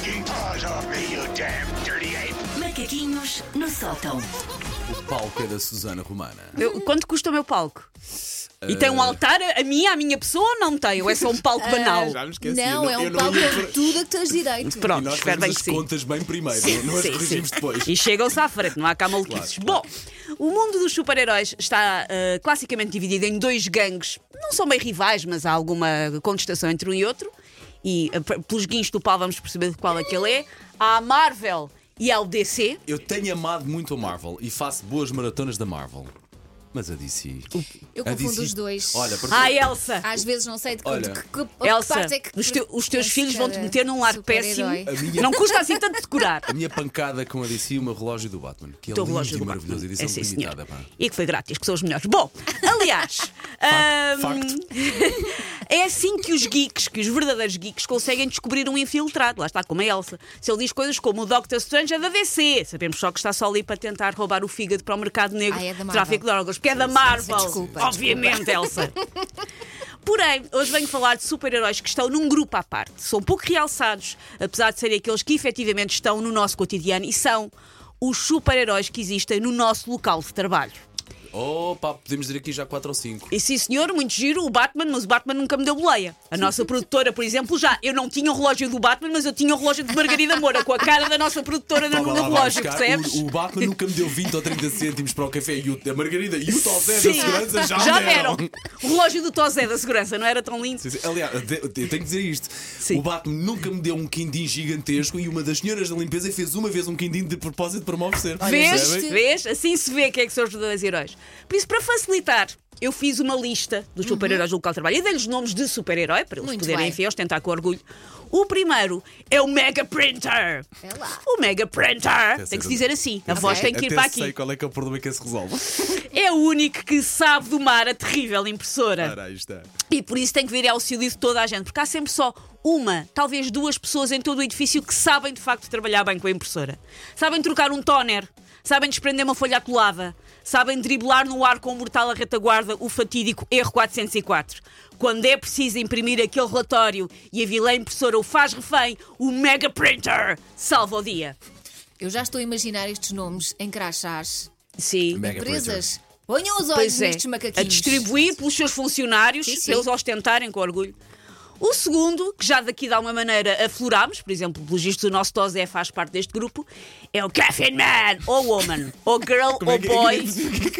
paws off me, you damn dirty ape! Macaquinhos no sótão. O palco é da Susana Romana. Eu- quanto custa o meu palco? E tem um altar a a minha, a minha pessoa ou não tem? Ou é só um palco banal? Já me esqueci. Não, eu é eu um não palco ia com por- tudo a que tens direito. E Pronto, nós espero fazemos bem as que sim. contas bem primeiro, não as Sim, corrigimos sim. depois. E chegam-se à frente, não há cá maluquices. Claro, Bom, o mundo dos super-heróis está ah, classicamente dividido em dois gangues. Não são bem rivais, mas há alguma contestação entre um e outro. E p- pelos guinchos do pau vamos perceber qual é que ele é. Há a Marvel e há o DC. Eu tenho amado muito a Marvel e faço boas maratonas da Marvel. Mas a DC. Eu confundo DC os dois. Olha, porque Ah, Elsa! Às vezes não sei de Olha, que, que, que, que Elsa, parte é que os, teu- os teus filhos vão te cada meter num lar péssimo. minha- Não custa assim tanto decorar. a minha pancada com a DC e o meu relógio do Batman, que é teu lindo relógio e do maravilhoso, Batman. edição É, sim, limitada. E que foi grátis, que são os melhores. Bom, aliás, ahm, é assim que os geeks, que os verdadeiros geeks, conseguem descobrir um infiltrado. Lá está, como a Elsa. Se ele diz coisas como o Doctor Strange é da DC, sabemos só que está só ali para tentar roubar o fígado para o mercado negro, Ah, é tráfico de órgãos, porque é da Marvel. Desculpa, Obviamente, Elsa. Porém, hoje venho falar de super-heróis que estão num grupo à parte. São pouco realçados, apesar de serem aqueles que efetivamente estão no nosso cotidiano e são os super-heróis que existem no nosso local de trabalho. Oh, pá, podemos dizer aqui já 4 ou 5. E sim, senhor, muito giro o Batman, mas o Batman nunca me deu boleia. A nossa produtora, por exemplo, já. Eu não tinha o relógio do Batman, mas eu tinha o relógio de Margarida Moura, com a cara da nossa produtora no, no relógio, percebes? O, o Batman nunca me deu 20 ou 30 cêntimos para o café e o, a Margarida e o Tosé da segurança já, já deram. deram. O relógio do Tosé da segurança, não era tão lindo? Sim, sim. Aliás, eu tenho que dizer isto: Sim. o Batman nunca me deu um quindim gigantesco e uma das senhoras da limpeza fez uma vez um quindim de propósito para me oferecer. Vês? Vês? Assim se vê quem é que são os verdadeiros heróis. Por isso, para facilitar, eu fiz uma lista dos super-heróis do local de trabalho e dei-lhes nomes de super-herói para eles Muito poderem, bem. enfim, ostentar com orgulho. O primeiro é o Mega Printer. É lá. O Mega Printer. Tem que se dizer assim. A voz tem que ir Até para sei aqui. qual é que é o problema que se resolve. É o único que sabe domar a terrível impressora. Ora, aí está. E por isso tem que vir ao auxílio de toda a gente, porque há sempre só uma, talvez duas pessoas em todo o edifício que sabem de facto trabalhar bem com a impressora. Sabem trocar um toner, sabem desprender uma folha atolada, sabem driblar no ar com mortal a retaguarda o fatídico erro 404. Quando é preciso imprimir aquele relatório e a vilã impressora o faz refém, o Mega Printer salva o dia. Eu já estou a imaginar estes nomes em crachás. Sim. Mega Empresas, ponham os olhos Pois é, nestes a macaquinhos. distribuir pelos seus funcionários, Sim, sim. para eles ostentarem com orgulho. O segundo, que já daqui de alguma maneira aflorámos, por exemplo, pelos vistos o nosso Tozé faz parte deste grupo, é o Caffeine Man, ou Woman, ou Girl, é ou que- Boy,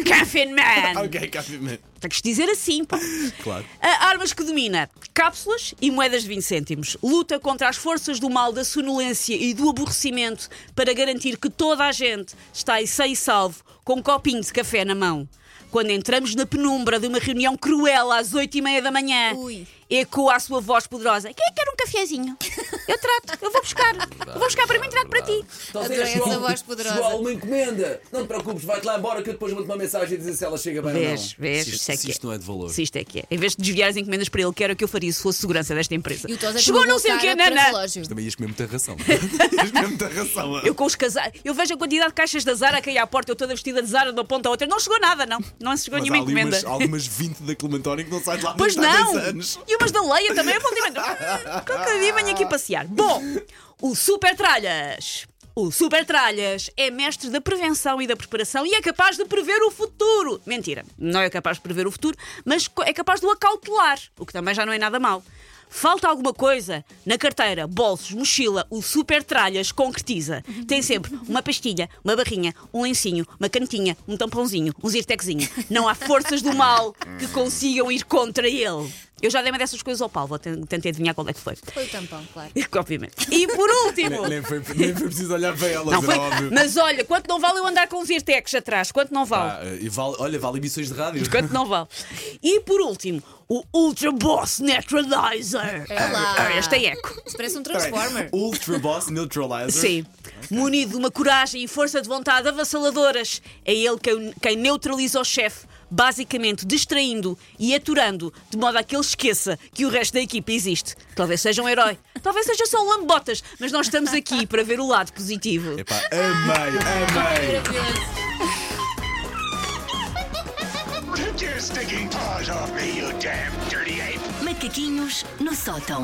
Caffeine Man. Ok, Caffeine Tens de dizer assim, pá. Claro. A armas que domina: cápsulas e moedas de 20 cêntimos. Luta contra as forças do mal, da sonolência e do aborrecimento para garantir que toda a gente está aí sem salvo com um copinho de café na mão. Quando entramos na penumbra de uma reunião cruel às 8 e meia da manhã, Ui. ecoa a sua voz poderosa: Quem é que quer cafezinho? Eu trato, eu vou buscar. Eu vou buscar para mim, trato para ti. Adorei essa voz poderosa. Chegou alguma encomenda. Não te preocupes, vai-te lá embora que eu depois mando uma mensagem e dizer se ela chega bem Vês, ou vês, Se isto, é se que é. isto não é de valor. Se isto é que é. Em vez de desviar as encomendas para ele, que era o que eu faria se fosse segurança desta empresa. E o Tozé Chegou uma não sei o quê, Nana. Também ias comer muita ração. ias comer muita ração. Eu com os casais. Eu vejo a quantidade de caixas da Zara a cair à porta, eu toda vestida de Zara de uma ponta à outra. Não chegou nada, não. Não chegou Mas há nenhuma ali encomenda. umas, algumas 20 da Clementónia que não sai de lá Pois há não! 10 anos. E umas da Leia também. Eu Qualquer dia venho aqui passear. Bom, o Super Tralhas. O Super Tralhas é mestre da prevenção e da preparação e é capaz de prever o futuro. Mentira, não é capaz de prever o futuro, mas é capaz de o acautelar, o que também já não é nada mau. Falta alguma coisa? Na carteira, bolsos, mochila, o Super Tralhas concretiza. Tem sempre uma pastilha, uma barrinha, um lencinho, uma canetinha, um tampãozinho, um zirteczinho. Não há forças do mal que consigam ir contra ele. Eu já dei uma dessas coisas ao Paulo, ten- tentei adivinhar qual é que foi. Foi o tampão, claro. Obviamente. E por último. Nem, nem foi, nem foi preciso olhar para ela, Não foi, óbvio. mas olha, quanto não vale eu andar com os Irtex atrás? Quanto não vale? Ah, e vale, olha, vale emissões de rádio. Quanto não vale? E por último, o Ultra Boss Neutralizer. É lá. Ah, Este é eco. Parece um Transformer. Ultra Boss Neutralizer. Sim. Munido de uma coragem e força de vontade avassaladoras, é ele quem, quem neutraliza o chefe, basicamente distraindo e aturando, de modo a que ele esqueça que o resto da equipa existe. Talvez seja um herói, talvez seja só um lambotas, mas nós estamos aqui para ver o lado positivo. Epá, amei, amei. Maravilhoso. Take your stinking paws off me, you damn dirty ape! Macaquinhos no sótão.